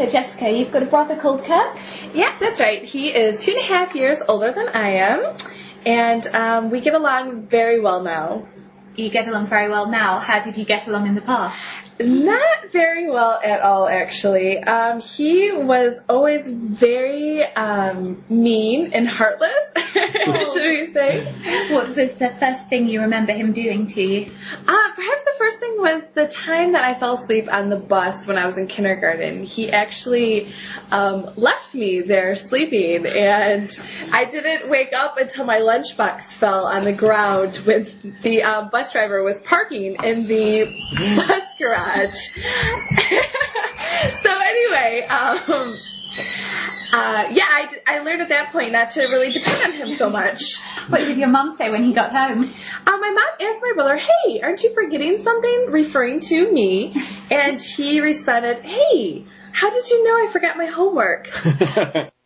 So Jessica, you've got a brother called Kirk. Yeah, that's right. He is two and a half years older than I am, and um, we get along very well now. You get along very well now. How did you get along in the past? Not very well at all, actually. Um, he was always very um, mean and heartless, should we say? What was the first thing you remember him doing to you? Uh, perhaps the first was the time that I fell asleep on the bus when I was in kindergarten. He actually um, left me there sleeping, and I didn't wake up until my lunchbox fell on the ground when the uh, bus driver was parking in the bus garage. so anyway, um, uh, yeah, I, d- I learned at that point not to really depend on him so much. What did your mom say when he got home? Uh, my mom brother, hey, aren't you forgetting something? Referring to me. And he responded, hey, how did you know I forgot my homework?